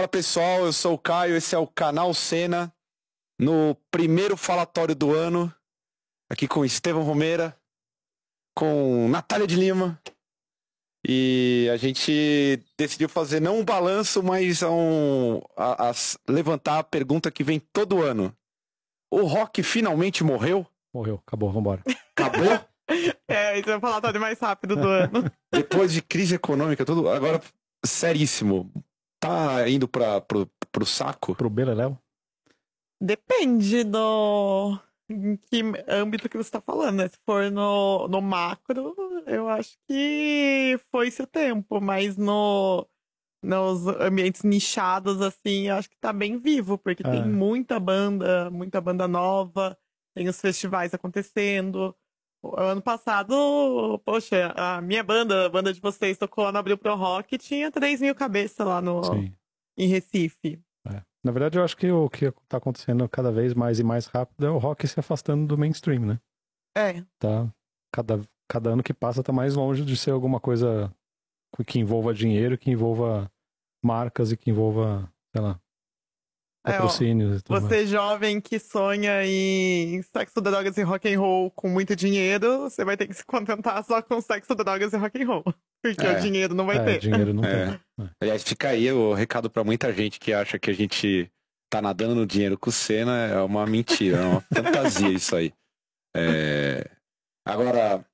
Fala pessoal, eu sou o Caio, esse é o canal Cena, no primeiro falatório do ano, aqui com Estevão Romeira, com Natália de Lima, e a gente decidiu fazer não um balanço, mas um, a, a levantar a pergunta que vem todo ano. O rock finalmente morreu? Morreu, acabou, vambora. Acabou? é, esse é o falatório mais rápido do ano. Depois de crise econômica, tudo. Agora, seríssimo. Tá indo pra, pro, pro saco? Pro Beleléu? Depende do. Em que âmbito que você está falando, né? Se for no, no macro, eu acho que foi seu tempo, mas no, nos ambientes nichados, assim, eu acho que tá bem vivo, porque é. tem muita banda, muita banda nova, tem os festivais acontecendo. Ano passado, poxa, a minha banda, a banda de vocês, tocou lá no Abril Pro Rock e tinha 3 mil cabeças lá no, em Recife. É. Na verdade, eu acho que o que está acontecendo cada vez mais e mais rápido é o rock se afastando do mainstream, né? É. Tá, cada, cada ano que passa tá mais longe de ser alguma coisa que envolva dinheiro, que envolva marcas e que envolva, sei lá, patrocínios. É, ó, você mais. jovem que sonha em sexo, drogas e rock and roll com muito dinheiro, você vai ter que se contentar só com sexo, drogas e rock and roll. Porque é. o dinheiro não vai é, ter. dinheiro não é. tem. É. Aliás, fica aí o recado para muita gente que acha que a gente tá nadando no dinheiro com o Senna. É uma mentira, é uma fantasia isso aí. É... Agora,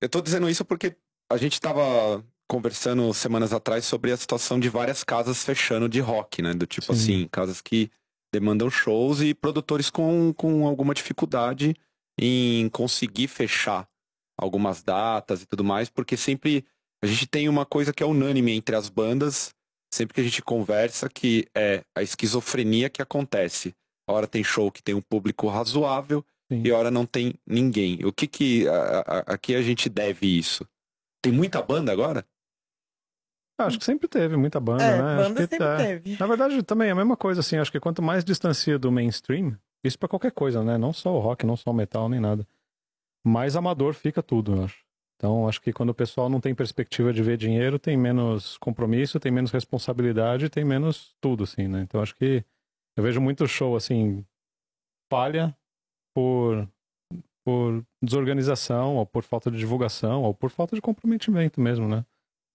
eu tô dizendo isso porque a gente tava conversando semanas atrás sobre a situação de várias casas fechando de rock, né? Do tipo Sim. assim, casas que demandam shows e produtores com, com alguma dificuldade em conseguir fechar algumas datas e tudo mais, porque sempre a gente tem uma coisa que é unânime entre as bandas, sempre que a gente conversa, que é a esquizofrenia que acontece. A hora tem show que tem um público razoável Sim. e a hora não tem ninguém. O que que a, a, a que a gente deve isso? Tem muita banda agora? Acho que sempre teve muita banda, é, né? Banda acho sempre é. teve. Na verdade, também é a mesma coisa, assim. Acho que quanto mais distancia do mainstream, isso para qualquer coisa, né? Não só o rock, não só o metal, nem nada. Mais amador fica tudo, eu acho. Então, acho que quando o pessoal não tem perspectiva de ver dinheiro, tem menos compromisso, tem menos responsabilidade, tem menos tudo, assim, né? Então, acho que eu vejo muito show, assim, falha por, por desorganização, ou por falta de divulgação, ou por falta de comprometimento mesmo, né?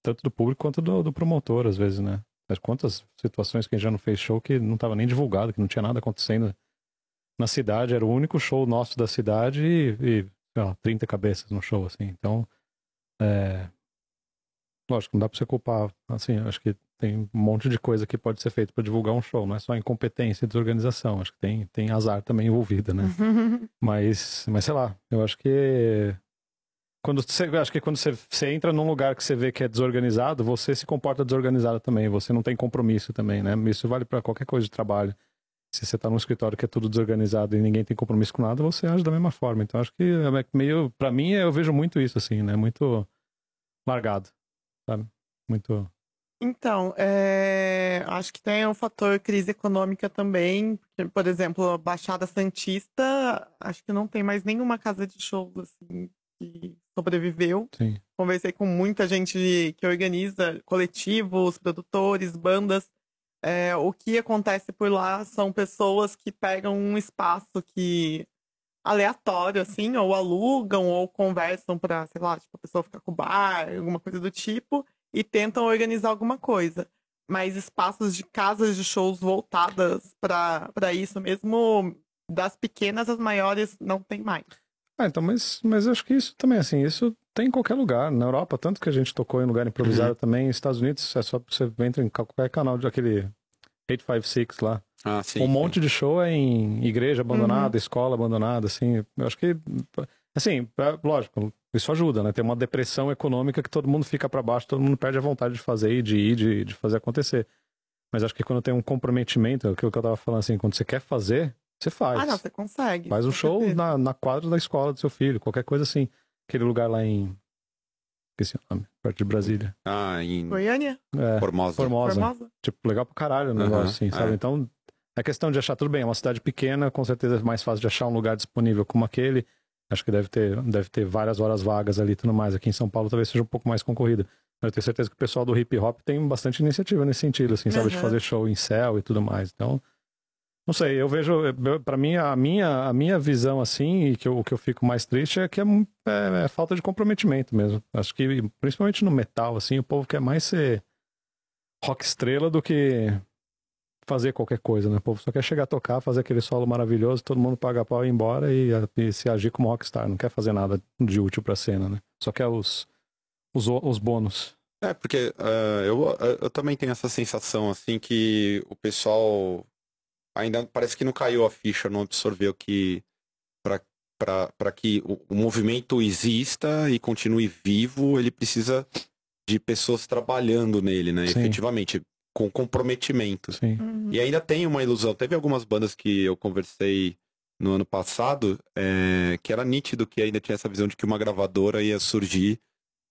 Tanto do público quanto do, do promotor, às vezes, né? Mas quantas situações que a gente já não fez show que não estava nem divulgado, que não tinha nada acontecendo na cidade, era o único show nosso da cidade e, e lá, 30 cabeças no show, assim. Então, é... lógico, não dá pra você culpar, assim, acho que tem um monte de coisa que pode ser feito para divulgar um show, não é só incompetência e desorganização, acho que tem, tem azar também envolvido, né? mas, mas sei lá, eu acho que quando você, acho que quando você, você entra num lugar que você vê que é desorganizado, você se comporta desorganizado também, você não tem compromisso também, né? Isso vale para qualquer coisa de trabalho. Se você está num escritório que é tudo desorganizado e ninguém tem compromisso com nada, você age da mesma forma. Então acho que é meio, para mim, eu vejo muito isso assim, né? Muito largado, sabe? Muito então, é... acho que tem um fator crise econômica também. Por exemplo, Baixada Santista, acho que não tem mais nenhuma casa de shows assim, que sobreviveu. Sim. Conversei com muita gente que organiza coletivos, produtores, bandas. É, o que acontece por lá são pessoas que pegam um espaço que aleatório, assim, ou alugam ou conversam para, sei lá, tipo, a pessoa ficar com o bar, alguma coisa do tipo, e tentam organizar alguma coisa. Mas espaços de casas de shows voltadas para isso mesmo, das pequenas às maiores, não tem mais. Ah, então, mas, mas acho que isso também, assim, isso tem em qualquer lugar. Na Europa, tanto que a gente tocou em lugar improvisado uhum. também, nos Estados Unidos, é só você entra em qualquer canal de aquele 856 lá. Ah, sim. Um monte de show é em igreja abandonada, uhum. escola abandonada, assim. Eu acho que, assim, é, lógico, isso ajuda, né? Tem uma depressão econômica que todo mundo fica para baixo, todo mundo perde a vontade de fazer, de ir, de, de fazer acontecer. Mas acho que quando tem um comprometimento, aquilo que eu tava falando assim, quando você quer fazer, você faz. Ah, não, você consegue. Faz um show na, na quadra da escola do seu filho, qualquer coisa assim. Aquele lugar lá em. Esqueci o nome, perto de Brasília. Ah, em. Goiânia? É, Formosa. Formosa. Formosa. Tipo, legal pra caralho o negócio, assim, sabe? É. Então, é questão de achar tudo bem. É uma cidade pequena, com certeza é mais fácil de achar um lugar disponível como aquele. Acho que deve ter, deve ter várias horas vagas ali e tudo mais. Aqui em São Paulo talvez seja um pouco mais concorrida. Eu tenho certeza que o pessoal do hip hop tem bastante iniciativa nesse sentido, assim, sabe? De Uhum. fazer show em céu e tudo mais. Então, não sei, eu vejo, para mim, a minha, a minha visão, assim, e que eu, o que eu fico mais triste é que é, é- é falta de comprometimento mesmo. Acho que, principalmente no metal, assim, o povo quer mais ser rock estrela do que fazer qualquer coisa, né? O povo só quer chegar a tocar, fazer aquele solo maravilhoso, todo mundo paga pau e ir embora e, e se agir como rockstar. Não quer fazer nada de útil pra cena, né? Só quer os, os, os bônus. É, porque ah, eu, eu também tenho essa sensação, assim, que o pessoal ainda parece que não caiu a ficha, não absorveu que para que o, o movimento exista e continue vivo, ele precisa de pessoas trabalhando nele, né? Sim. Efetivamente, com comprometimento. Sim. Uhum. E ainda tem uma ilusão. Teve algumas bandas que eu conversei no ano passado, é, que era nítido que ainda tinha essa visão de que uma gravadora ia surgir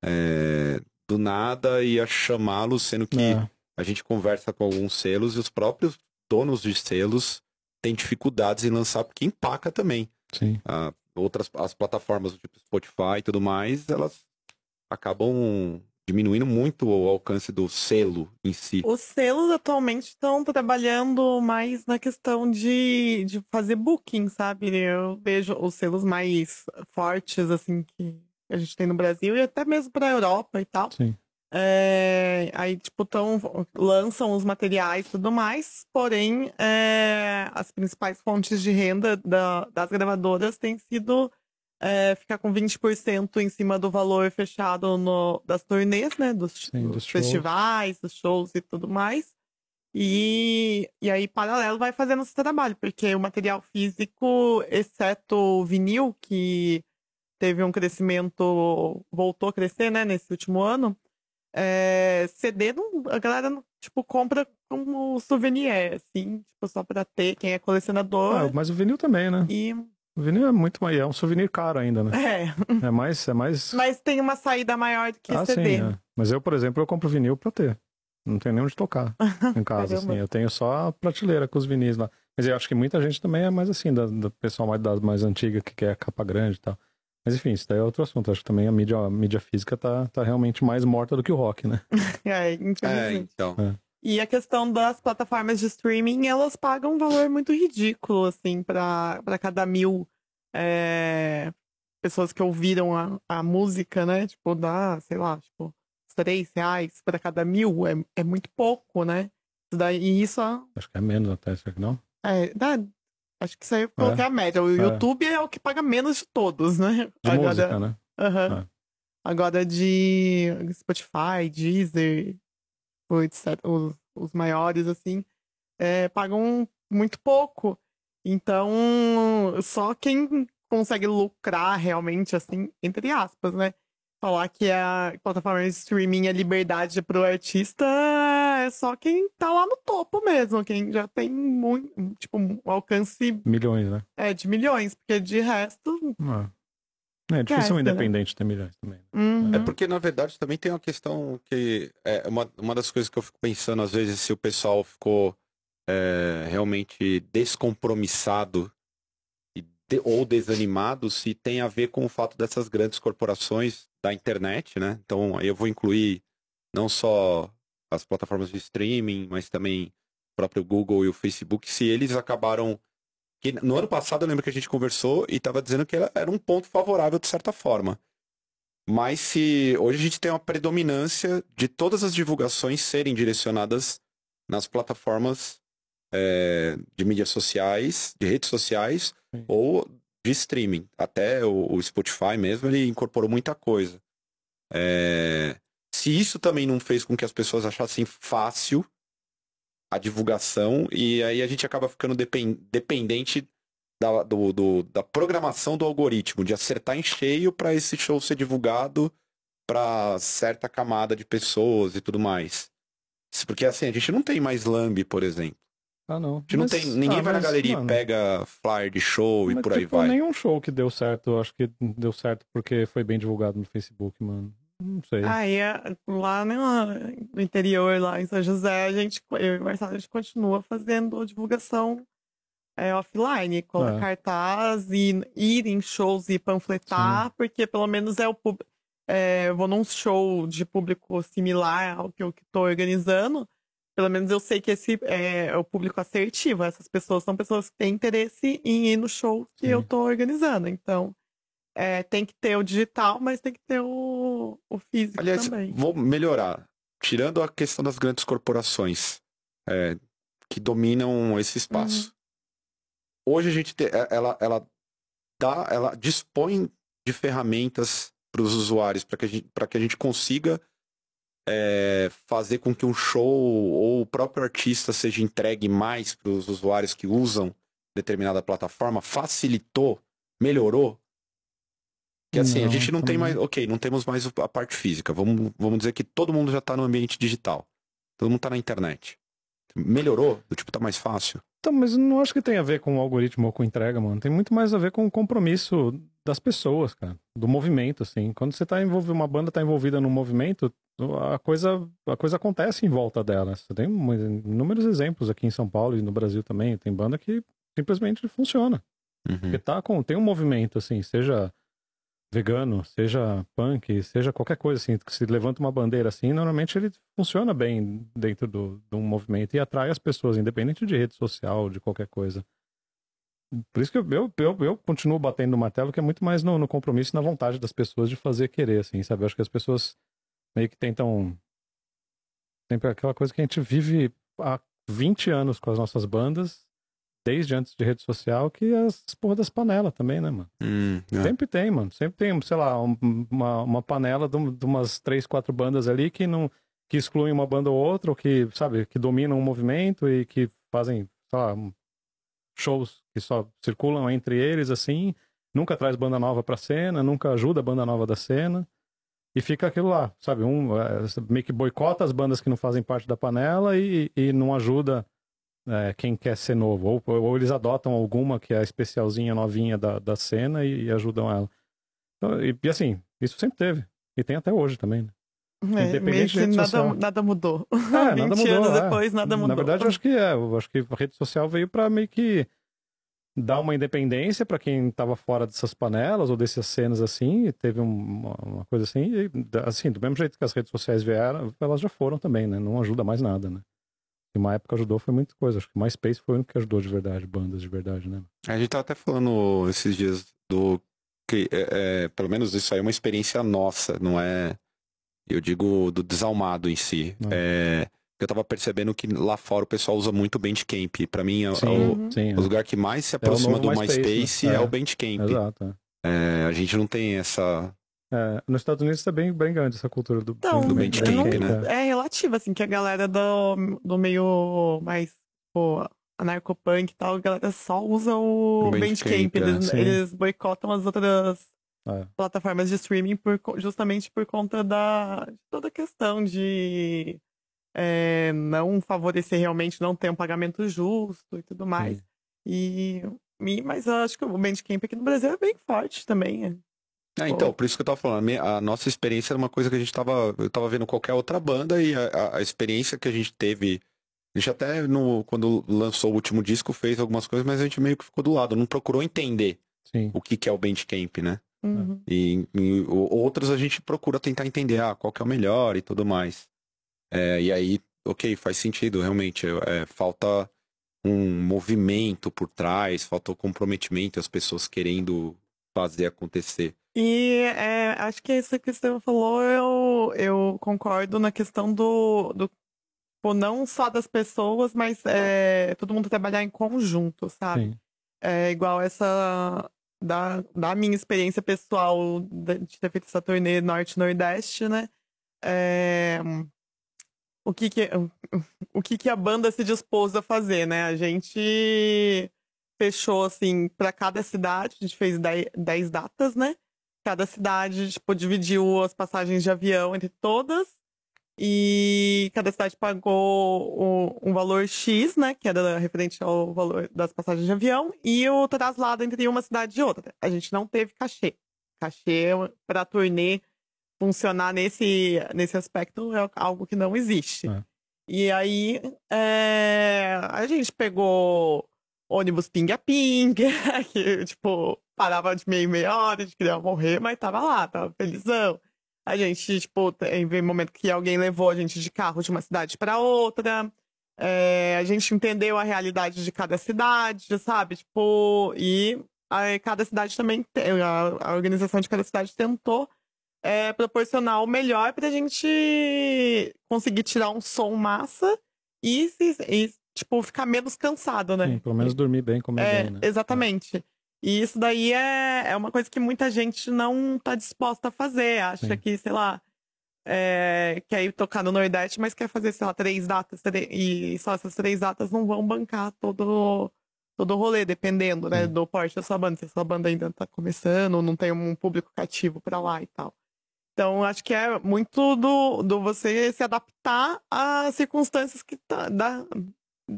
é, do nada e ia chamá-los, sendo que É, a gente conversa com alguns selos e os próprios donos de selos têm dificuldades em lançar, porque empaca também. sim. Ah, outras as plataformas do tipo Spotify e tudo mais, elas acabam diminuindo muito o alcance do selo em si. Os selos atualmente estão trabalhando mais na questão de, de fazer booking, sabe? Eu vejo os selos mais fortes, assim, que a gente tem no Brasil e até mesmo para a Europa e tal. Sim. É, aí, tipo, tão, lançam os materiais e tudo mais, porém, é, as principais fontes de renda da- das gravadoras têm sido é, ficar com 20% em cima do valor fechado no, das turnês, né? Dos, Sim, dos dos festivais, dos shows e tudo mais. E, e aí, paralelo, vai fazendo esse trabalho, porque o material físico, exceto o vinil, que teve um crescimento, voltou a crescer, né, nesse último ano, é, CD, não, a galera, não, tipo, compra como souvenir, assim, tipo, só pra ter, quem é colecionador. Ah, mas o vinil também, né? E, O vinil é muito mais. É um souvenir caro ainda, né? é, É mais. É mais... mas tem uma saída maior do que ah, CD. sim. é. Mas eu, por exemplo, eu compro vinil pra ter. Não tenho nem onde tocar em casa, assim. Eu tenho só a prateleira com os vinis lá. Mas eu acho que muita gente também é mais assim, da, do pessoal mais, das mais antigas, que quer capa grande e tal. Mas enfim, isso daí é outro assunto. Acho que também a mídia, a mídia física tá, tá realmente mais morta do que o rock, né? É, É, então. E a questão das plataformas de streaming, elas pagam um valor muito ridículo, assim, para cada mil é, pessoas que ouviram a, a música, né? Tipo, dá, sei lá, tipo, três reais para cada mil, é, é muito pouco, né? Isso daí, e isso Acho que é menos até, será que não? é, dá, acho que isso aí eu coloquei a média. O YouTube é o que paga menos de todos, né? De música, né? Aham. É. Agora de Spotify, Deezer, etc, os, os maiores, assim, é, pagam muito pouco. Então, só quem consegue lucrar realmente, assim, entre aspas, né? Falar que a plataforma de streaming é liberdade pro artista é só quem tá lá no topo mesmo, quem já tem muito, tipo, um alcance Milhões, né? é, de milhões, porque de resto. Ah. É difícil um né? independente ter milhões também. uhum. É porque, na verdade, também tem uma questão que é uma, uma das coisas que eu fico pensando, às vezes, se o pessoal ficou é, realmente descompromissado de- ou desanimado, se tem a ver com o fato dessas grandes corporações da internet, né? Então, eu vou incluir não só as plataformas de streaming, mas também o próprio Google e o Facebook, se eles acabaram. Que no ano passado eu lembro que a gente conversou e estava dizendo que era um ponto favorável de certa forma. Mas se hoje a gente tem uma predominância de todas as divulgações serem direcionadas nas plataformas é, de mídias sociais, de redes sociais Sim. ou de streaming. Até o, o Spotify mesmo, ele incorporou muita coisa. É, se isso também não fez com que as pessoas achassem fácil a divulgação, e aí a gente acaba ficando depen- dependente da, do- do- da programação do algoritmo, de acertar em cheio para esse show ser divulgado para certa camada de pessoas e tudo mais. Porque assim, a gente não tem mais lambe, por exemplo. Ah, não. A gente não tem, ninguém vai na galeria e pega flyer de show e mas, por aí tipo, vai. nenhum show que deu certo, eu acho que deu certo porque foi bem divulgado no Facebook, mano. Não sei. Aí, é, lá no, interior, lá em São José, a gente, eu e o Marcelo, a gente continua fazendo divulgação é, offline, colocar É. cartaz e ir em shows e panfletar, porque pelo menos é o público. eu vou num show de público similar ao que eu estou organizando. Pelo menos eu sei que esse é o público assertivo. Essas pessoas são pessoas que têm interesse em ir no show que eu Sim. estou organizando. Então, é, tem que ter o digital, mas tem que ter o, o físico Aliás, também. vou melhorar. Tirando a questão das grandes corporações é, que dominam esse espaço. Hoje a gente te- é- ela, ela dá, ela dispõe de ferramentas para os usuários para que, a gente- pra que a gente consiga é, fazer com que um show ou o próprio artista seja entregue mais para os usuários que usam determinada plataforma. Facilitou, melhorou. Que assim, a Não, gente não tem também. mais. Ok, não temos mais a parte física. Vamos, vamos dizer que todo mundo já está no ambiente digital. Todo mundo está na internet. Melhorou? Do tipo, tá mais fácil. Então, mas não acho que tem a ver com o algoritmo ou com entrega, mano. Tem muito mais a ver com o compromisso das pessoas, cara. Do movimento, assim. Quando você tá envolvido, uma banda tá envolvida num movimento, a coisa, a coisa acontece em volta dela. Você tem inúmeros exemplos aqui em São Paulo e no Brasil também. Tem banda que simplesmente funciona. Uhum. Porque tá com, tem um movimento, assim, seja vegano, seja punk, seja qualquer coisa, assim, que se levanta uma bandeira assim, normalmente ele funciona bem dentro do, um movimento e atrai as pessoas, independente de rede social, de qualquer coisa. Por isso que eu, eu, eu, eu continuo batendo no martelo, que é muito mais no, no compromisso e na vontade das pessoas de fazer querer, assim, sabe? Eu acho que as pessoas meio que tentam. Sempre aquela coisa que a gente vive há 20 anos com as nossas bandas, desde antes de rede social, que as porra das panelas também, né, mano? Hum, é. Sempre tem, mano. Sempre tem, sei lá, um- uma, uma panela de, de umas três, quatro bandas ali que não que excluem uma banda ou outra, ou que, sabe, que dominam um movimento e que fazem, sei lá, shows que só circulam entre eles, assim. Nunca traz banda nova pra cena, nunca ajuda a banda nova da cena. E fica aquilo lá, sabe? Um é, meio que boicota as bandas que não fazem parte da panela e, e não ajuda é, quem quer ser novo. Ou, ou eles adotam alguma que é a especialzinha novinha da, da cena e, e ajudam ela. Então, e, e assim, isso sempre teve. E tem até hoje também. Né? É, meio que nada, nada mudou. É, 20 nada mudou. anos é. depois, nada mudou. Na verdade, eu acho que é. Eu acho que a rede social veio pra meio que dar uma independência pra quem tava fora dessas panelas ou dessas cenas assim. E teve um- uma, uma coisa assim. E, assim, do mesmo jeito que as redes sociais vieram, elas já foram também, né? Não ajuda mais nada, né? E uma época ajudou foi muita coisa. Acho que o MySpace foi o único que ajudou de verdade, bandas de verdade, né? A gente tava até falando esses dias do que é, é, pelo menos isso aí é uma experiência nossa, não é? Eu digo do desalmado em si. É, eu tava percebendo que lá fora o pessoal usa muito o Bandcamp. Pra mim, é, o- Sim, Uhum. sim. o lugar que mais se aproxima novo do MySpace, MySpace né? é, É. o Bandcamp. Exato. é. É, a gente não tem essa. É, nos Estados Unidos tá bem, bem grande essa cultura do, Então, Do Bandcamp, né? É relativo, assim, que a galera do, do meio mais, pô, anarcopunk e tal, a galera só usa o O Bandcamp, Bandcamp. é. Eles, Sim. eles boicotam as outras É. plataformas de streaming por, justamente por conta da, de toda a questão de é, não favorecer realmente, não ter um pagamento justo e tudo mais. Sim. E, e- mas eu acho que o Bandcamp aqui no Brasil é bem forte também. É. É, então, por isso que eu tava falando, a minha- a nossa experiência era uma coisa que a gente tava. Eu tava vendo qualquer outra banda e a, a- a experiência que a gente teve. A gente até, no, quando lançou o último disco, fez algumas coisas, mas a gente meio que ficou do lado, não procurou entender Sim. o que, que é o Bandcamp, né? Uhum. E, e outros a gente procura tentar entender, ah, qual que é o melhor e tudo mais. É, e aí, ok, faz sentido, realmente. é, falta um movimento por trás, falta o comprometimento, as pessoas querendo fazer acontecer. E é, acho que isso que o Estevam falou, eu, eu concordo na questão do, do pô, não só das pessoas, mas é, todo mundo trabalhar em conjunto, sabe? Sim. É igual essa da, da minha experiência pessoal de de ter feito essa turnê norte-nordeste, né? É, o que que, o que que a banda se dispôs a fazer, né? A gente fechou, assim, para cada cidade, a gente fez 10 datas, né? Cada cidade, tipo, dividiu as passagens de avião entre todas e cada cidade pagou o- um valor X, né? Que era referente ao valor das passagens de avião, e o traslado entre uma cidade e outra. A gente não teve cachê. Cachê para turnê funcionar nesse, nesse aspecto é algo que não existe. É. E aí é, a gente pegou ônibus pinga-pinga, que, tipo, parava de meia meia hora, de queria morrer, mas tava lá, tava felizão. A gente, tipo, tem momento que alguém levou a gente de carro de uma cidade para outra. É, a gente entendeu a realidade de cada cidade, sabe? Tipo, e a, cada cidade também, a, a, organização de cada cidade tentou é, proporcionar o melhor pra gente conseguir tirar um som massa e, e tipo, ficar menos cansado, né? Sim, pelo menos dormir bem, comer é, bem, né? Exatamente. E isso daí é, é uma coisa que muita gente não tá disposta a fazer. Acha Sim. que, sei lá, é, quer ir tocar no Nordeste, mas quer fazer, sei lá, três datas. E só essas três datas não vão bancar todo, todo o rolê, dependendo, né, do porte da sua banda. Se a sua banda ainda tá começando, ou não tem um público cativo para lá e tal. Então, acho que é muito do, do você se adaptar às circunstâncias que tá, da,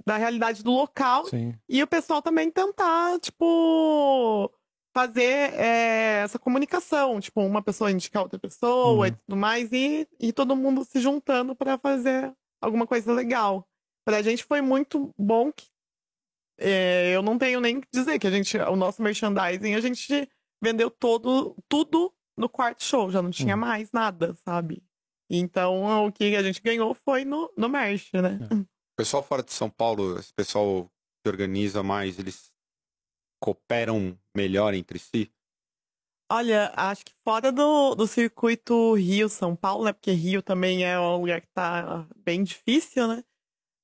da realidade do local. Sim. E o pessoal também tentar, tipo, fazer é, essa comunicação. Tipo, uma pessoa indicar outra pessoa uhum. e tudo mais. E, e todo mundo se juntando para fazer alguma coisa legal. Pra gente foi muito bom que é, eu não tenho nem que dizer que a gente, o nosso merchandising, a gente vendeu todo, tudo no quarto show, já não tinha uhum. mais nada, sabe? Então o que a gente ganhou foi no, no merch, né? É. O pessoal fora de São Paulo, esse pessoal que organiza mais, eles cooperam melhor entre si? Olha, acho que fora do, do circuito Rio-São Paulo, né? Porque Rio também é um lugar que tá bem difícil, né?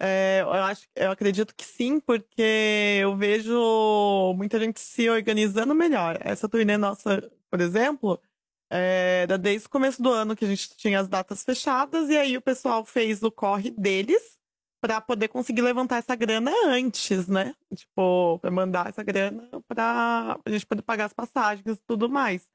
É, eu, acho, eu acredito que sim, porque eu vejo muita gente se organizando melhor. Essa turnê nossa, por exemplo, é, desde o começo do ano que a gente tinha as datas fechadas, e aí o pessoal fez o corre deles para poder conseguir levantar essa grana antes, né? Tipo, para mandar essa grana para a gente poder pagar as passagens e tudo mais.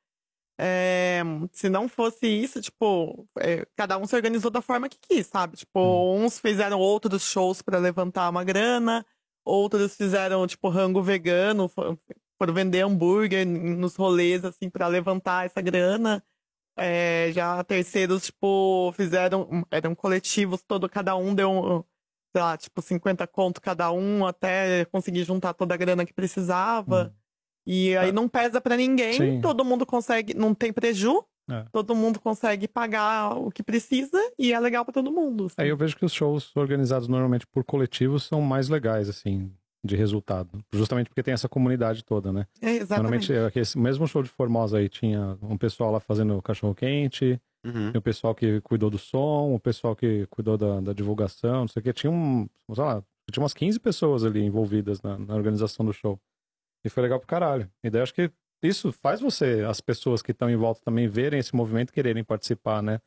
É, se não fosse isso, tipo, é, cada um se organizou da forma que quis, sabe? Tipo, hum. uns fizeram outros shows para levantar uma grana, outros fizeram, tipo, rango vegano, foram vender hambúrguer nos rolês, assim, para levantar essa grana. É, já terceiros, tipo, fizeram, eram coletivos, todo, cada um deu sei lá, tipo, 50 conto cada um até conseguir juntar toda a grana que precisava. Hum. E aí é. não pesa para ninguém, Sim. todo mundo consegue, não tem preju, é. todo mundo consegue pagar o que precisa e é legal para todo mundo. Assim. Aí eu vejo que os shows organizados normalmente por coletivos são mais legais, assim, de resultado. Justamente porque tem essa comunidade toda, né? É, exatamente. Normalmente, esse mesmo show de Formosa aí tinha um pessoal lá fazendo cachorro quente, Uhum. Tem o pessoal que cuidou do som, o pessoal que cuidou da, da divulgação, não sei o que. Tinha um, sei lá, tinha umas 15 pessoas ali envolvidas na, na, organização do show. E foi legal pro caralho. E daí acho que isso faz você, as pessoas que estão em volta também verem esse movimento quererem participar, né?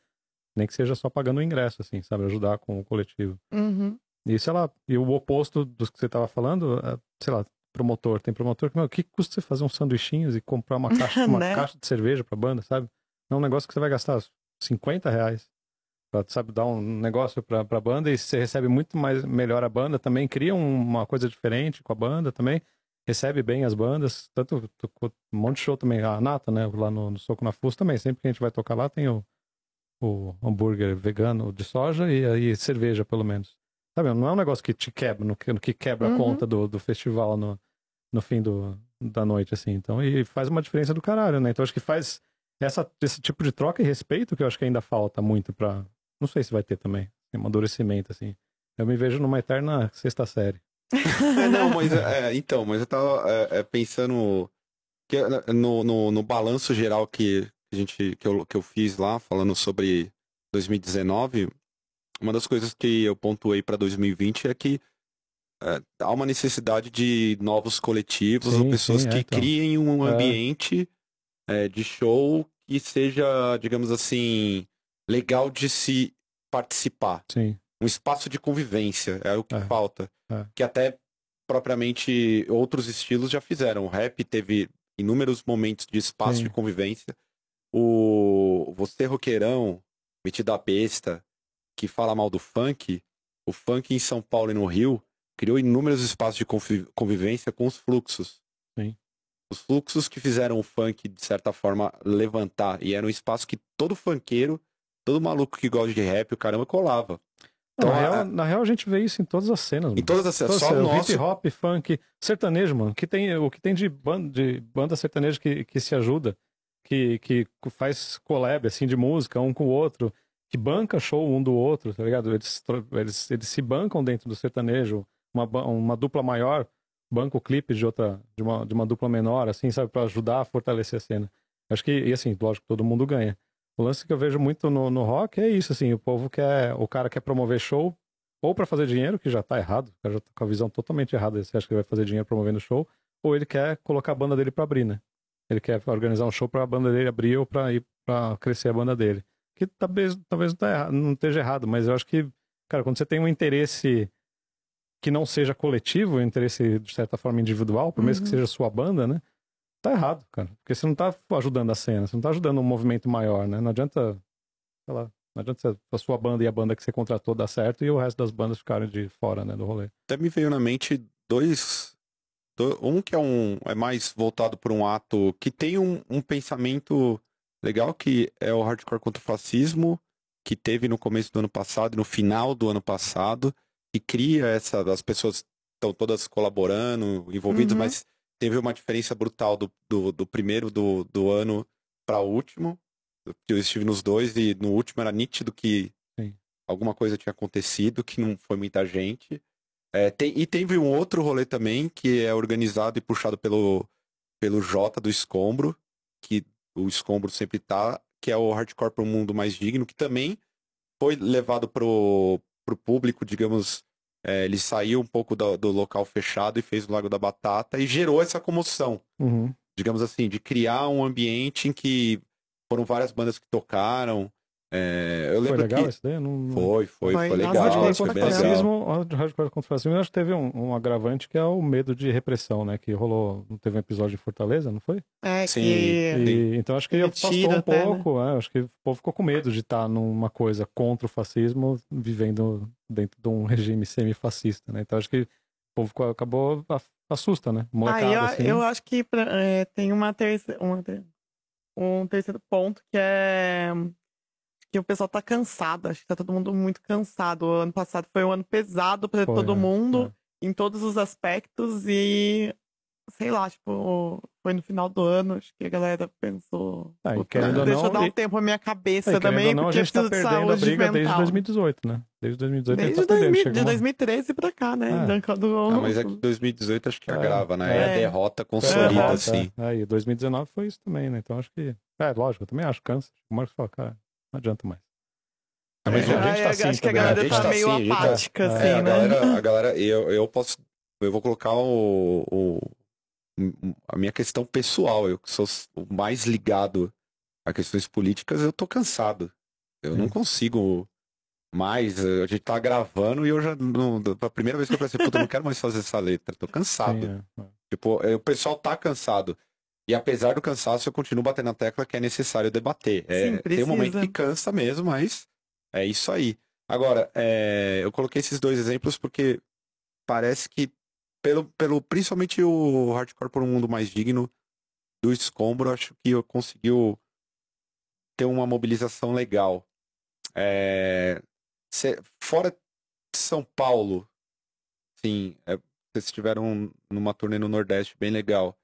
Nem que seja só pagando o ingresso, assim, sabe? Ajudar com o coletivo. Uhum. E sei lá, e o oposto dos que você tava falando, é, sei lá, promotor. Tem promotor que, meu, o que custa você fazer uns sanduichinhos e comprar uma caixa, uma né? caixa de cerveja pra banda, sabe? Não é um negócio que você vai gastar 50 reais pra, sabe, dar um negócio pra, pra banda e você recebe muito mais melhor a banda também, cria uma coisa diferente com a banda também, recebe bem as bandas, tanto um monte de show também, a Nata, né, lá no, no Soco na Fus também, sempre que a gente vai tocar lá tem o, o hambúrguer vegano de soja e aí cerveja, pelo menos. Sabe, não é um negócio que te quebra, no, que quebra uhum. a conta do, do festival no, no fim do, da noite, assim. Então, e faz uma diferença do caralho, né? Então acho que faz essa, esse tipo de troca e respeito que eu acho que ainda falta muito pra. Não sei se vai ter também. Um amadurecimento, assim. Eu me vejo numa eterna sexta série. é, não, mas é, então, mas eu tava é, é pensando que é, no, no, no, balanço geral que a gente que eu, que eu fiz lá, falando sobre 2019, uma das coisas que eu pontuei para 2020 é que é, há uma necessidade de novos coletivos, sim, pessoas sim, que então. criem um ambiente é, de show que seja, digamos assim, legal de se participar. Sim. Um espaço de convivência, é o que é. falta. É. Que até propriamente outros estilos já fizeram. O rap teve inúmeros momentos de espaço Sim. de convivência. O você roqueirão, metido a besta, que fala mal do funk, o funk em São Paulo e no Rio criou inúmeros espaços de convivência com os fluxos. Sim os fluxos que fizeram o funk, de certa forma, levantar. E era um espaço que todo funkeiro, todo maluco que gosta de rap, o caramba, colava. Então, na, real, na, real, a gente vê isso em todas as cenas. Mano. Em todas as cenas. Só o nosso... Hip hop, funk, sertanejo, mano. Que tem, o que tem de banda, de banda sertaneja que, que se ajuda, que, que faz collab, assim, de música, um com o outro, que banca show um do outro, tá ligado? Eles, eles, eles se bancam dentro do sertanejo. Uma, uma dupla maior banca o clipe de outra, de uma, de uma dupla menor, assim, sabe? para ajudar a fortalecer a cena. Acho que, e assim, lógico, todo mundo ganha. O lance que eu vejo muito no, no rock é isso, assim, o povo quer, o cara quer promover show, ou para fazer dinheiro, que já tá errado, o cara já tá com a visão totalmente errada, você acha que ele vai fazer dinheiro promovendo show, ou ele quer colocar a banda dele para abrir, né? Ele quer organizar um show para a banda dele abrir ou para ir para crescer a banda dele. Que talvez, talvez não, tá errado, não esteja errado, mas eu acho que, cara, quando você tem um interesse que não seja coletivo, interesse de certa forma individual, por mesmo uhum. que seja sua banda, né? tá errado, cara. Porque você não tá ajudando a cena, você não tá ajudando um movimento maior, né? Não adianta, sei lá, não adianta a sua banda e a banda que você contratou dar certo e o resto das bandas ficarem de fora, né, do rolê. Até me veio na mente dois. Um que é um é mais voltado por um ato que tem um, um pensamento legal, que é o hardcore contra o fascismo, que teve no começo do ano passado e no final do ano passado, que cria essa. As pessoas estão todas colaborando, envolvidas, uhum. mas teve uma diferença brutal do, do, do primeiro do, do ano para o último. Eu estive nos dois e no último era nítido que Sim. alguma coisa tinha acontecido, que não foi muita gente. É, tem, e teve um outro rolê também, que é organizado e puxado pelo, pelo Jota do Escombro, que o Escombro sempre tá, que é o Hardcore para um Mundo Mais Digno, que também foi levado pro, pro público, digamos, é, ele saiu um pouco do, do, local fechado e fez o Lago da Batata e gerou essa comoção. Uhum. Digamos assim, de criar um ambiente em que foram várias bandas que tocaram. É, eu lembro foi legal que... isso daí? Não... Foi, foi, foi, foi legal. Hardcore foi bem fascismo, Hardcore contra o fascismo, eu acho que teve um, um, agravante que é o medo de repressão, né? Que rolou, não teve um episódio em Fortaleza, não foi? É, Sim. E, então acho que ele afastou um até, né? pouco, né? é, acho que o povo ficou com medo de estar numa coisa contra o fascismo, vivendo dentro de um regime semi-fascista, né? Então acho que o povo acabou assusta, né? Molecada, ah, eu, assim. eu acho que é, tem uma terceira, uma, um terceiro ponto que é que o pessoal tá cansado. Acho que tá todo mundo muito cansado. O ano passado foi um ano pesado para todo é, mundo, é. em todos os aspectos, e sei lá, tipo, foi no final do ano, acho que a galera pensou. Ah, deixa não, eu dar um e... tempo à minha cabeça é, também, não, porque a gente tá perdendo a briga mental. desde 2018, né? Desde 2018 desde tá 2000, De 2013 pra cá, né? Ah. Do... Ah, mas é que 2018 acho que é. agrava, né? É, a derrota consolida, é, assim. É, e 2019 foi isso também, né? Então acho que. É, lógico, eu também acho, cansa. O Marcos fala, cara, não adianta mais. É, mas a gente tá assim acho que a galera tá, tá meio assim, apática, tá, assim, é, né? A galera, a galera eu, eu posso. Eu vou colocar o, o, a minha questão pessoal. Eu que sou o mais ligado a questões políticas, eu tô cansado. Eu hum. não consigo mais. A gente tá gravando e eu já. Não, a primeira vez que eu pensei, puta, eu não quero mais fazer essa letra. Tô cansado. Sim, é. Tipo, é, o pessoal tá cansado. E apesar do cansaço, eu continuo batendo na tecla que é necessário debater. É, Sim, tem um momento que cansa mesmo, mas é isso aí. Agora, é, eu coloquei esses dois exemplos porque parece que, pelo, pelo principalmente o Hardcore por um Mundo Mais Digno do Escombro, acho que eu conseguiu ter uma mobilização legal. É, se, fora de São Paulo, sim, é, vocês estiveram numa turnê no Nordeste bem legal.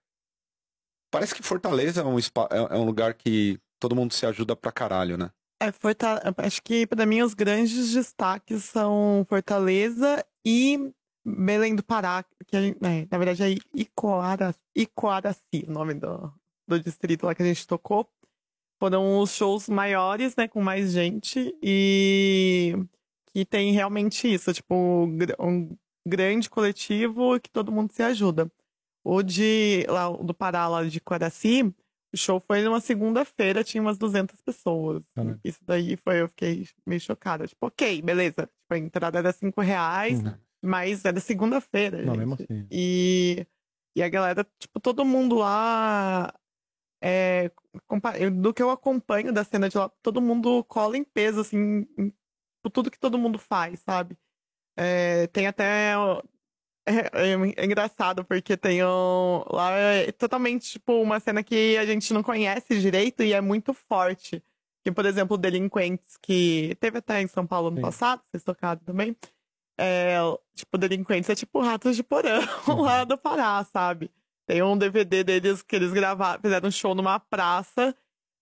Parece que Fortaleza é um, é, é um lugar que todo mundo se ajuda pra caralho, né? É, Forta... Acho que para mim os grandes destaques são Fortaleza e Belém do Pará, que é, na verdade é Icoara... Icoaraci, o nome do, do distrito lá que a gente tocou. Foram os shows maiores, né, com mais gente e que tem realmente isso, tipo, um grande coletivo que todo mundo se ajuda. O de lá do Pará, lá de Coraci, o show foi numa segunda-feira, tinha umas 200 pessoas. Ah, Isso daí foi, eu fiquei meio chocada. Tipo, ok, beleza. Tipo, a entrada era 5 reais, uhum. mas era segunda-feira. Não, mesmo assim. E, e a galera, tipo, todo mundo lá. É, do que eu acompanho da cena de lá, todo mundo cola em peso, assim, em, tudo que todo mundo faz, sabe? É, tem até é, é, é, engraçado, porque tem um. Lá é totalmente, tipo, uma cena que a gente não conhece direito e é muito forte. Que, por exemplo, Delinquentes, que teve até em São Paulo ano Sim. passado, vocês tocaram também. É, tipo, Delinquentes é tipo Ratos de Porão lá do Pará, sabe? Tem um DVD deles que eles gravaram, fizeram um show numa praça.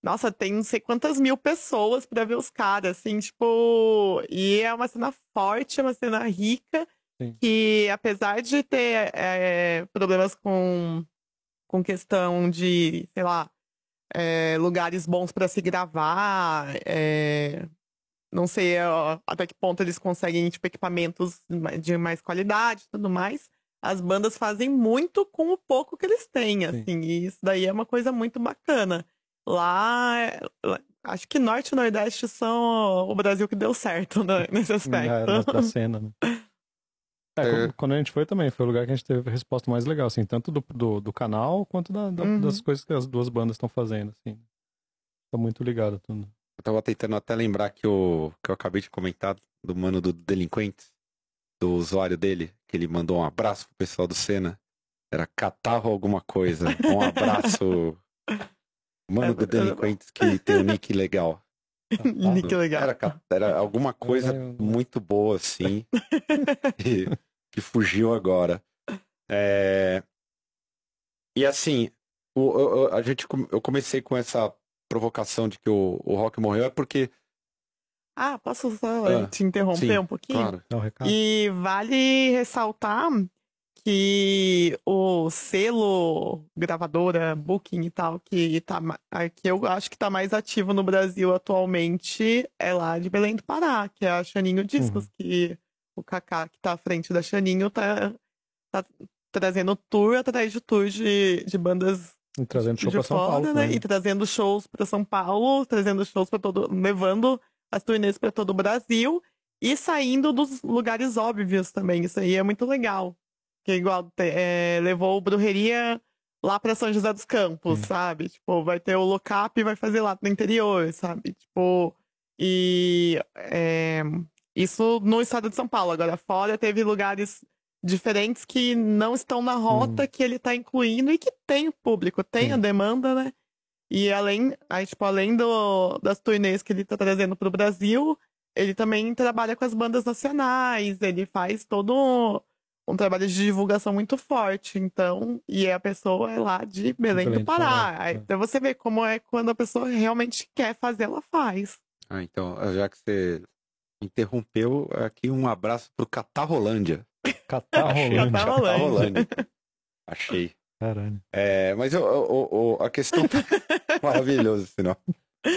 Nossa, tem não sei quantas mil pessoas pra ver os caras, assim, tipo. E é uma cena forte, é uma cena rica, Sim. que apesar de ter é, problemas com, com questão de, sei lá, é, lugares bons pra se gravar, é, não sei ó, até que ponto eles conseguem, tipo, equipamentos de mais qualidade e tudo mais. As bandas fazem muito com o pouco que eles têm, Sim. assim, e isso daí é uma coisa muito bacana. Lá, é- acho que Norte e Nordeste são o Brasil que deu certo né, nesse É, aspecto. da cena, né? É, É. quando- a gente foi também, foi o lugar que a gente teve a resposta mais legal, assim, tanto do, do, do canal quanto da- da- Uhum. das coisas que as duas bandas estão fazendo, assim. Tá muito ligado tudo. Eu tava tentando até lembrar que, o, que eu acabei de comentar do mano do Delinquente, do usuário dele, que ele mandou um abraço pro pessoal do Senna. Era catarro alguma coisa. Um abraço. Mano do É, Delinquentes que tem um nick legal. Que legal. Era, era alguma coisa Eu- muito boa, assim. que, que fugiu agora. É, E assim, o, o- o- a gente, eu comecei com essa provocação de que o, o Rock morreu, é porque, Ah, posso só Ah, te interromper sim, um pouquinho? claro, um. E vale ressaltar que o selo gravadora, Booking e tal, que, tá, que eu acho que tá mais ativo no Brasil atualmente, é lá de Belém do Pará, que é a Chaninho Discos, que o Kaká, que tá à frente da Chaninho, tá, tá trazendo tour atrás de tour de, de bandas E trazendo show de pra São Paulo né? também. E trazendo shows para São Paulo, trazendo shows para todo, levando as turnês para todo o Brasil e saindo dos lugares óbvios também. Isso aí é muito legal. Que é igual é, levou o Brujeria lá para São José dos Campos, Sim. sabe? Tipo, vai ter o Locap e vai fazer lá no interior, sabe? Tipo, e é, isso no estado de São Paulo. Agora fora teve lugares diferentes que não estão na rota que ele tá incluindo e que tem o público, tem a demanda, né? E além, aí, tipo, além do, das turnês que ele tá trazendo pro Brasil, ele também trabalha com as bandas nacionais, ele faz todo um trabalho de divulgação muito forte, então, e a pessoa é lá de Belém, do Pará. Aí, é. Então você vê como é quando a pessoa realmente quer fazer, ela faz. Ah, então, já que você interrompeu, aqui um abraço pro Catarrolândia. Catarrolândia. Catarrolândia. Achei. Caralho. É, mas eu, eu- eu- a questão tá maravilhoso nome.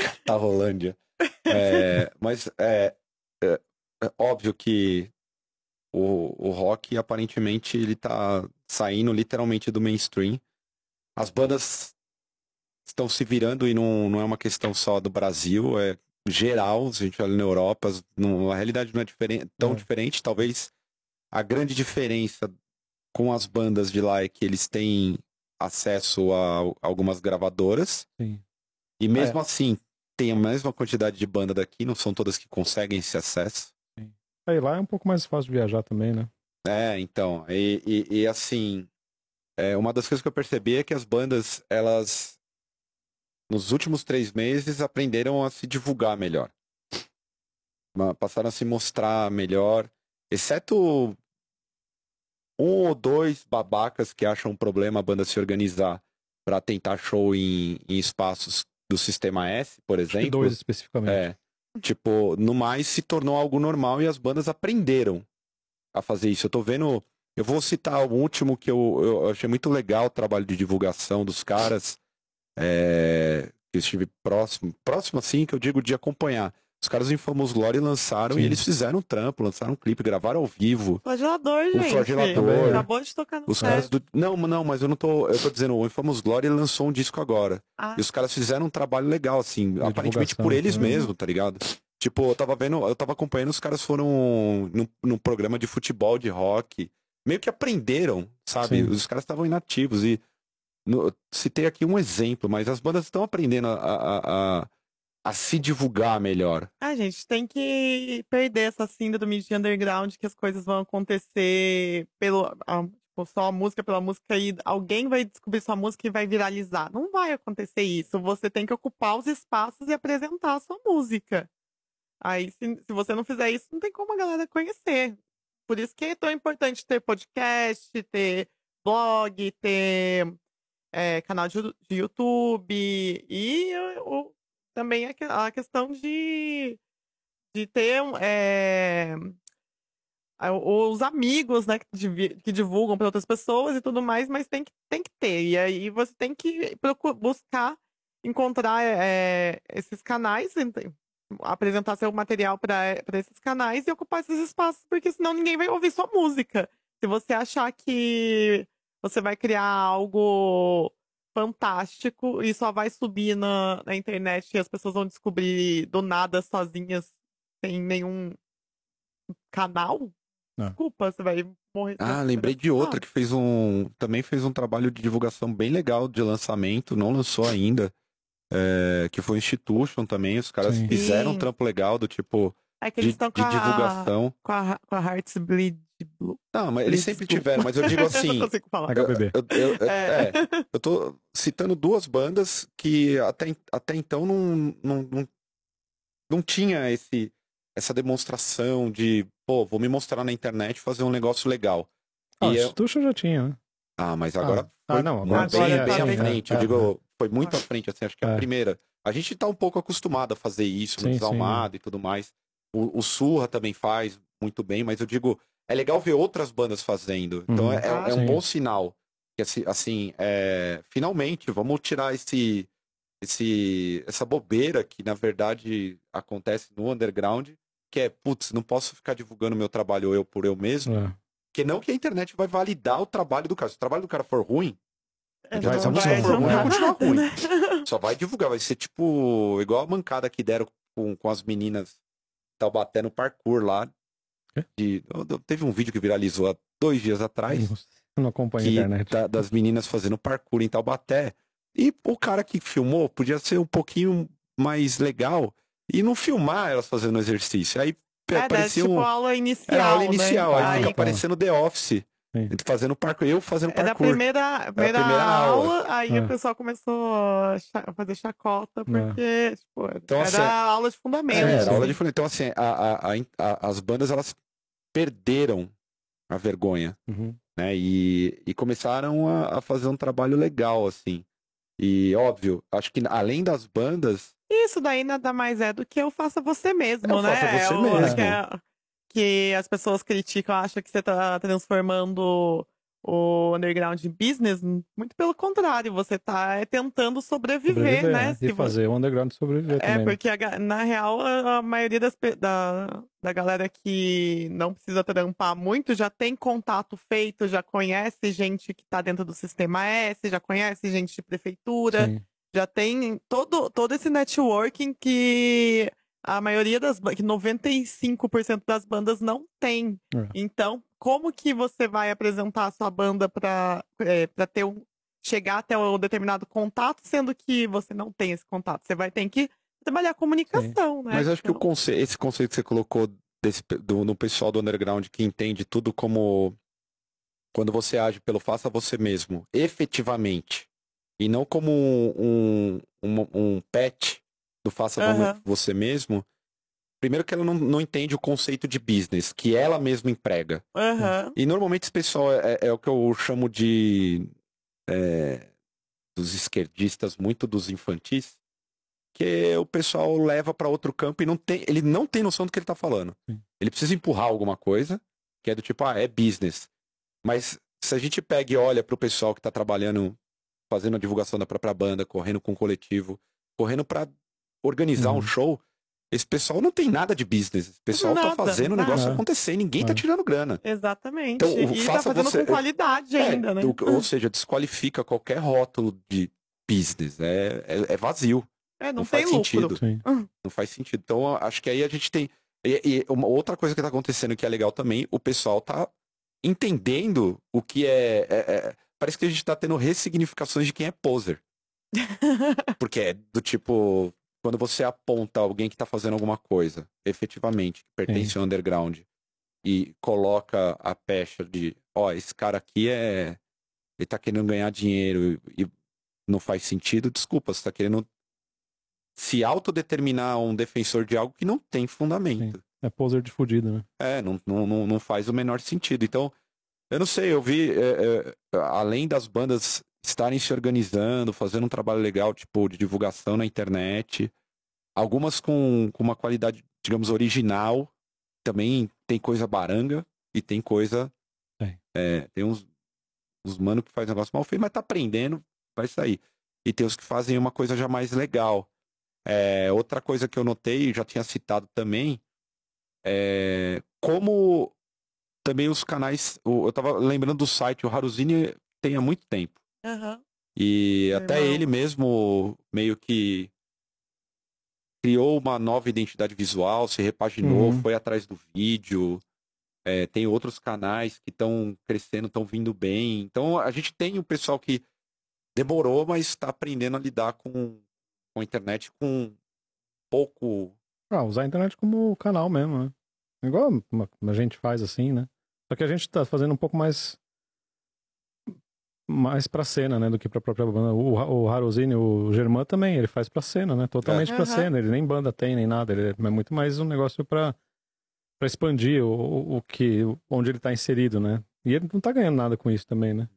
Catarrolândia. É, mas é, é- é óbvio que o, o rock aparentemente ele tá saindo literalmente do mainstream. As bandas estão se virando e não, não é uma questão só do Brasil, é geral, se a gente olha na Europa, não- a realidade não é diferente, tão É. diferente, talvez a grande diferença com as bandas de lá é que eles têm acesso a algumas gravadoras Sim. e mesmo assim tem a mesma quantidade de banda daqui, não são todas que conseguem esse acesso. Aí lá é um pouco mais fácil de viajar também, né? É, então, e, e- e, assim, é, uma das coisas que eu percebi é que as bandas, elas, nos últimos três meses, aprenderam a se divulgar melhor. Passaram a se mostrar melhor, exceto um ou dois babacas que acham um problema a banda se organizar para tentar show em, em espaços do Sistema S, por exemplo. dois especificamente. É. Tipo, no mais se tornou algo normal e as bandas aprenderam a fazer isso. Eu tô vendo. Eu vou citar o último que eu, eu achei muito legal o trabalho de divulgação dos caras. É, que eu estive próximo. Próximo, assim, que eu digo de acompanhar. Os caras do Infamous Glory lançaram Sim. e eles fizeram um trampo, lançaram um clipe, gravaram ao vivo. Flagelador, gente. Flagelador. Acabou de tocar no Os caras do. Não, não, mas eu não tô. Eu tô dizendo, o Infamous Glory lançou um disco agora. Ah, E os caras fizeram um trabalho legal, assim, aparentemente por eles né? mesmo, tá ligado? Tipo, eu tava vendo, eu tava acompanhando, os caras foram num, num programa de futebol, de rock, meio que aprenderam, sabe? Sim. Os caras estavam inativos e no, citei aqui um exemplo, mas as bandas estão aprendendo a, a, a, a se divulgar melhor. A gente tem que perder essa síndrome de underground que as coisas vão acontecer pelo, ah, tipo, só a música pela música e alguém vai descobrir sua música e vai viralizar. Não vai acontecer isso. Você tem que ocupar os espaços e apresentar a sua música. Aí, se, se você não fizer isso, não tem como a galera conhecer. Por isso que é tão importante ter podcast, ter blog, ter é, canal de, de, YouTube e o, também a, questão de, de ter é, os amigos, né, que, divulgam para outras pessoas e tudo mais, mas tem que, tem que ter. E aí você tem que buscar encontrar é, esses canais, apresentar seu material para esses canais e ocupar esses espaços, porque senão ninguém vai ouvir sua música. Se você achar que você vai criar algo fantástico e só vai subir na, na internet e as pessoas vão descobrir do nada sozinhas, sem nenhum canal, não. Desculpa, você vai morrer. Ah, lembrei de outra que fez um. Também fez um trabalho de divulgação bem legal de lançamento, não lançou ainda. É, que foi o Institution também. Os caras Sim. fizeram um trampo legal do tipo. É que eles estão com, divulgação. Com a, com a Hearts Bleed. Não, mas eles sempre tiveram, mas eu digo assim. eu não consigo falar. Eu, eu, eu, é. é. eu tô citando duas bandas que até, até então não, não, não, não tinha esse, essa demonstração de, pô, vou me mostrar na internet fazer um negócio legal. Ah, e eu... já tinha, né? Ah, mas agora ah, foi ah, não, agora bem, bem, bem à frente. É, eu digo, foi muito à frente, assim, acho que é. a primeira. A gente tá um pouco acostumado a fazer isso, sim, no desalmado sim. e tudo mais. O, o Surra também faz muito bem, mas eu digo, é legal ver outras bandas fazendo. Então uhum. é, é, um bom sinal. Que assim, assim é, finalmente, vamos tirar esse, esse, essa bobeira que na verdade acontece no underground que é, putz, não posso ficar divulgando meu trabalho eu por eu mesmo. É. Que não que a internet vai validar o trabalho do cara. Se o trabalho do cara for ruim, é, vai, se a música for ruim, vai continuar ruim. Né? Só vai divulgar, vai ser tipo igual a mancada que deram com, com as meninas Taubaté no parkour lá. De, teve um vídeo que viralizou há dois dias atrás. Eu não acompanho a internet. Da, das meninas fazendo parkour em Taubaté. E o cara que filmou podia ser um pouquinho mais legal e não filmar elas fazendo exercício. Aí é, aparecia tipo um... aula inicial. Era aula inicial, né? aí, aí fica aparecendo The Office. Sim. Fazendo parkour, eu fazendo parkour. Era a primeira, primeira, a primeira aula, aula, aí é. o pessoal começou a fazer chacota, é. porque, é. tipo, então, era assim, aula de fundamento. É, era aula de fundamento. Então, assim, a, a, a, as bandas, elas perderam a vergonha, uhum. né? E, e começaram a, a fazer um trabalho legal, assim. E, óbvio, acho que além das bandas, isso daí nada mais é do que eu faça você mesmo, eu né? Faça você eu, mesmo. Que, é, que, as pessoas criticam, acham que você tá transformando o underground business, muito pelo contrário, você tá é, tentando sobreviver, sobreviver né? E fazer o underground sobreviver é, também. É, porque a, na real a, a maioria das, da, da galera que não precisa trampar muito já tem contato feito, já conhece gente que tá dentro do sistema S, já conhece gente de prefeitura. Sim já tem todo, todo esse networking que a maioria das que 95% das bandas não tem. É. Então, como que você vai apresentar a sua banda para é, para ter um chegar até um determinado contato, sendo que você não tem esse contato? Você vai ter que trabalhar a comunicação, Sim. né? Mas acho que o conce esse conceito que você colocou desse, do, no pessoal do underground que entende tudo como quando você age pelo faça você mesmo, efetivamente e não como um, um, um pet do faça uhum. você mesmo, primeiro que ela não, não entende o conceito de business, que ela mesma emprega. Uhum. E normalmente esse pessoal é, é, é o que eu chamo de. É, dos esquerdistas, muito dos infantis, que o pessoal leva para outro campo e não tem, ele não tem noção do que ele tá falando. Sim. Ele precisa empurrar alguma coisa, que é do tipo, ah, é business. Mas se a gente pega e olha para o pessoal que está trabalhando fazendo a divulgação da própria banda, correndo com o coletivo, correndo para organizar uhum. um show. Esse pessoal não tem nada de business. O pessoal tá nada, tá fazendo o negócio acontecer, ninguém tá tirando grana. Exatamente. Então, e tá faça tá fazendo você... com qualidade é, ainda, né? Ou seja, desqualifica qualquer rótulo de business. É, é, é vazio. É, não, não faz sentido. Hum. Não faz sentido. Então, acho que aí a gente tem. E, e, uma outra coisa que tá acontecendo que é legal também, o pessoal tá entendendo o que é, é, é parece que a gente tá tendo ressignificações de quem é poser. Porque é do tipo, quando você aponta alguém que tá fazendo alguma coisa, efetivamente, que pertence ao underground, e coloca a pecha de, ó, esse cara aqui é. Ele tá querendo ganhar dinheiro e, e não faz sentido, desculpa, você tá querendo se autodeterminar um defensor de algo que não tem fundamento. Sim. É poser de fudido, né? É, não, não, não faz o menor sentido. Então, eu não sei, eu vi, é, é, além das bandas estarem se organizando, fazendo um trabalho legal, tipo, de divulgação na internet, algumas com, com uma qualidade, digamos, original, também tem coisa baranga e tem coisa. É. É, tem uns, uns mano que faz negócio mal feio, mas tá aprendendo, vai sair. E tem os que fazem uma coisa já mais legal. É, outra coisa que eu notei, já tinha citado também, é como também os canais. Eu tava lembrando do site, o Haruzini tem há muito tempo. Uhum. E até ele mesmo meio que criou uma nova identidade visual, se repaginou, uhum. foi atrás do vídeo. É, tem outros canais que estão crescendo, estão vindo bem. Então a gente tem o um pessoal que demorou, mas está aprendendo a lidar com, com a internet com pouco. Ah, usar a internet como canal mesmo, né? Igual a gente faz assim, né? Só que a gente tá fazendo um pouco mais mais pra cena, né, do que pra própria banda. O, o Harozini, o Germán também, ele faz pra cena, né, totalmente é. pra uhum. cena. Ele nem banda tem, nem nada. Ele é muito mais um negócio pra, pra expandir o, o que, onde ele tá inserido, né. E ele não tá ganhando nada com isso também, né.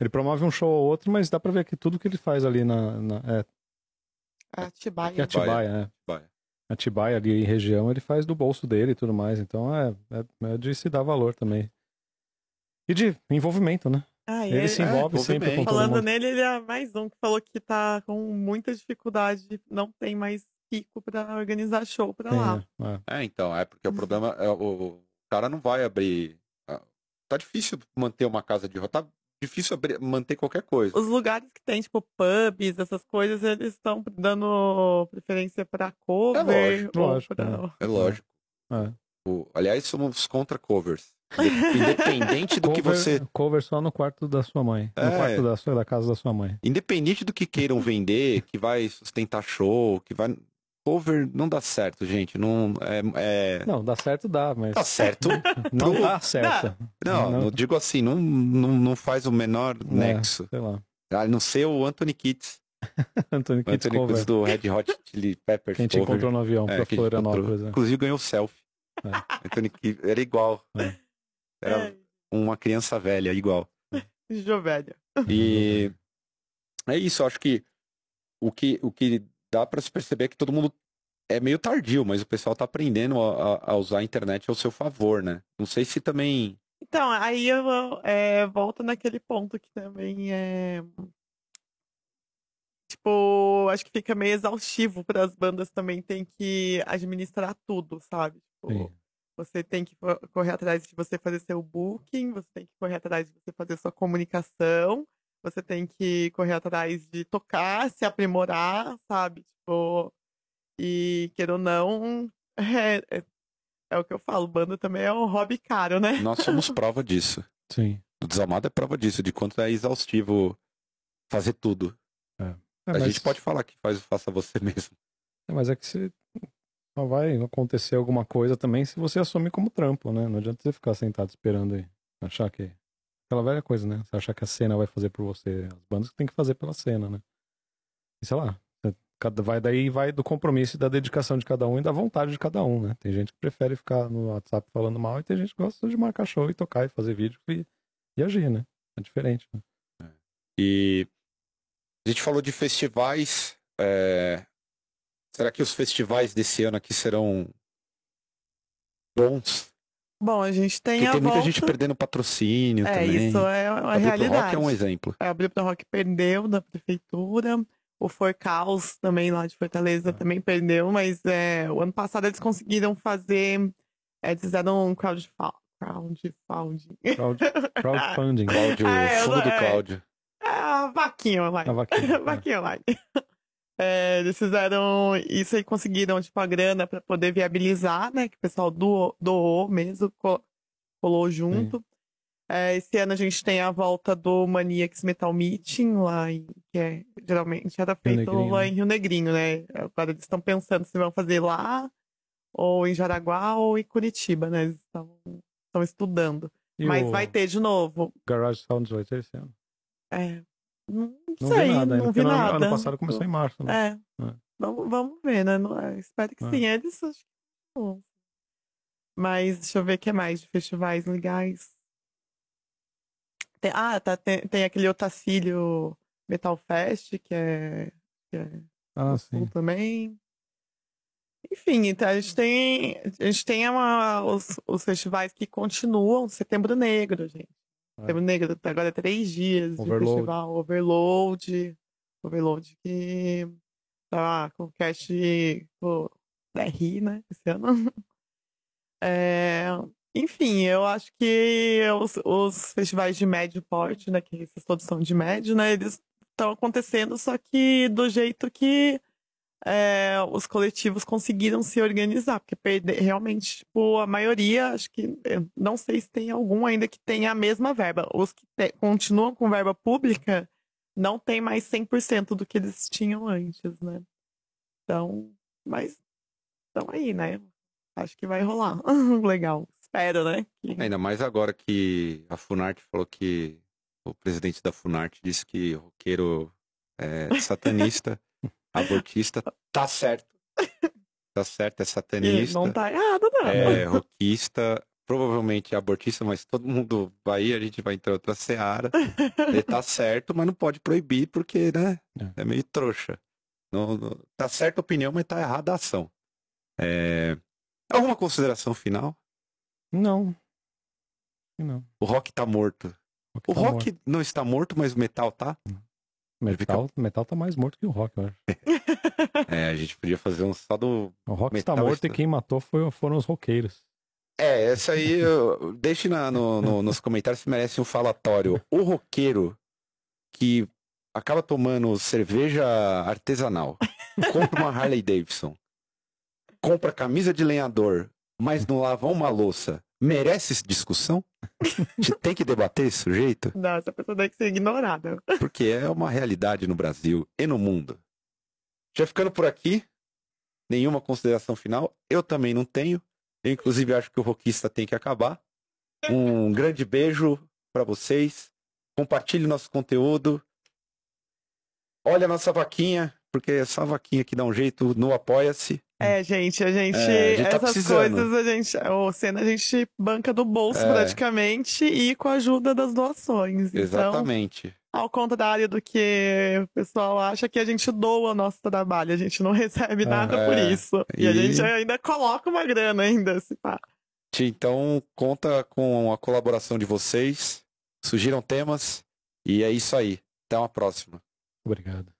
Ele promove um show ou outro, mas dá pra ver que tudo que ele faz ali na... na é, Atibaia. É Atibaia, é. Atibaia. Atibaia ali em região, ele faz do bolso dele e tudo mais. Então é, é, é de se dar valor também. E de envolvimento, né? Ah, ele, ele se envolve é, sempre bem. com Falando nele, ele é mais um que falou que tá com muita dificuldade, não tem mais pico para organizar show para lá. É. é. então, é porque o problema é o, o cara não vai abrir. Ah, tá difícil manter uma casa de rock. Tá difícil abrir, manter qualquer coisa. Os lugares que tem, tipo, pubs, essas coisas, eles estão dando preferência para cover. É lógico. lógico pra... É lógico. É. O, aliás, somos contra covers. Independente do cover, que você. Cover só no quarto da sua mãe. É. No quarto da, sua, da casa da sua mãe. Independente do que queiram vender, que vai sustentar show, que vai. Cover não dá certo, gente. Não, é, é... não dá certo, dá, mas. Dá certo. não dá certo. Não, não, digo assim, não, não, não faz o menor é, nexo. Sei lá. A não ser o Anthony Kitts. Anthony Kitts, Anthony Kitts do Red Hot Chili Peppers. Que a gente cover. encontrou no avião é, pra Florianópolis. É. Inclusive ganhou selfie. É. Anthony Kitts, era igual. É. Era é. uma criança velha, igual. Jovelha. E é isso, acho que o que, o que dá para se perceber é que todo mundo é meio tardio, mas o pessoal tá aprendendo a, a, usar a internet ao seu favor, né? Não sei se também. Então, aí eu é, volto naquele ponto que também é. Tipo, acho que fica meio exaustivo para as bandas também tem que administrar tudo, sabe? Tipo, você tem que correr atrás de você fazer seu booking, você tem que correr atrás de você fazer sua comunicação, você tem que correr atrás de tocar, se aprimorar, sabe? Tipo, e queira ou não, é, é, é, o que eu falo, banda também é um hobby caro, né? Nós somos prova disso. Sim. O Desalmado é prova disso, de quanto é exaustivo fazer tudo. É. É, a mas... gente pode falar que faz faça você mesmo. É, mas é que se só vai acontecer alguma coisa também se você assumir como trampo, né? Não adianta você ficar sentado esperando aí. Achar que. Aquela velha coisa, né? Você achar que a cena vai fazer por você. As bandas que tem que fazer pela cena, né? E sei lá. Vai daí vai do compromisso e da dedicação de cada um e da vontade de cada um, né? Tem gente que prefere ficar no WhatsApp falando mal e tem gente que gosta de marcar show e tocar e fazer vídeo e, e agir, né? É diferente, né? É. E a gente falou de festivais. É... Será que os festivais desse ano aqui serão bons? Bom, a gente tem Porque a tem volta... muita gente perdendo patrocínio é, também. Isso é uma a realidade. Rock é um exemplo. É, a Blip Rock perdeu da prefeitura. O For Caos também lá de Fortaleza é. também perdeu, mas é, o ano passado eles conseguiram fazer. É, eles fizeram um crowdfunding. Crowdfunding. Crowd, crowdfunding. Cláudio, é, fundo do Cláudio. É, a vaquinha online. A vaquinha, vaquinha online. É, eles fizeram isso e conseguiram, tipo, a grana para poder viabilizar, né? Que o pessoal doou, doou mesmo, colou junto. É, esse ano a gente tem a volta do Maniacs Metal Meeting, lá em, que é, geralmente era feito lá né? em Rio Negrinho, né? Agora eles estão pensando se vão fazer lá, ou em Jaraguá, ou em Curitiba, né? Eles estão estão estudando. E Mas vai ter de novo. Garage Sound 18 esse ano. É, não, Não sei, vi nada não vi no ano- nada. ano passado começou em março, né? É. É. Vamos, vamos ver, né? É, espero que É. sim. Eles acho que. Mas deixa eu ver o que mais de festivais legais. Tem, ah, tá, tem, tem aquele Otacílio Metal Fest, que é, que é Ah, sim. Também. Enfim, então a gente tem, a gente tem uma- os, os festivais que continuam. Setembro Negro, gente. É. Setembro Negro, agora é três dias Overload. de festival. Overload. Overload que tá com o cast do DRI, né? Esse ano. É, enfim, eu acho que os, os festivais de médio porte, né? Que esses todos são de médio, né? Eles estão acontecendo, só que do jeito que é, os coletivos conseguiram se organizar, porque perder, realmente, tipo, a maioria, acho que, não sei se tem algum ainda que tenha a mesma verba. Os que te- continuam com verba pública não tem mais 100% do que eles tinham antes, né? Então, mas, então aí, né? Acho que vai rolar. Legal. Espero, né? que- Ainda mais agora que a Funarte falou que o presidente da Funarte disse que roqueiro é satanista, abortista. Tá certo. Tá certo, é satanista. não tá errado, não. É roquista, provavelmente é abortista, mas todo mundo vai ir, a gente vai entrar outra seara. Ele tá certo, mas não pode proibir porque, né? É meio trouxa. Não, não- tá certa a opinião, mas tá errada a ação. É, Alguma consideração final? Não. Não. O rock tá morto. O tá rock não está morto, mas o metal tá? morto. Metal, metal tá mais morto que o rock, eu acho. É, a gente podia fazer um só do. O rock Metal está morto está- e quem matou foi- foram os roqueiros. É, essa aí, eu- deixe na- no- no- nos comentários se merece um falatório. O roqueiro que acaba tomando cerveja artesanal, compra uma Harley Davidson, compra camisa de lenhador, mas não lava uma louça, merece discussão? A gente tem que debater esse sujeito? Não, essa pessoa tem que ser ignorada. Porque é uma realidade no Brasil e no mundo. Já ficando por aqui, nenhuma consideração final. Eu também não tenho. Eu, inclusive, acho que o rockista tem que acabar. Um grande beijo para vocês. Compartilhe nosso conteúdo. Olha a nossa vaquinha, porque é só a vaquinha que dá um jeito no Apoia-se. É, gente, a gente. É, a gente tá essas precisando. coisas a gente. O cena a gente banca do bolso É. praticamente e com a ajuda das doações. Então, Exatamente. ao contrário do que o pessoal acha que a gente doa o nosso trabalho, a gente não recebe É. nada por É. isso. E, a E- gente ainda coloca uma grana ainda, se pá. Então, conta com a colaboração de vocês. Sugiram temas. E é isso aí. Até uma próxima. Obrigado.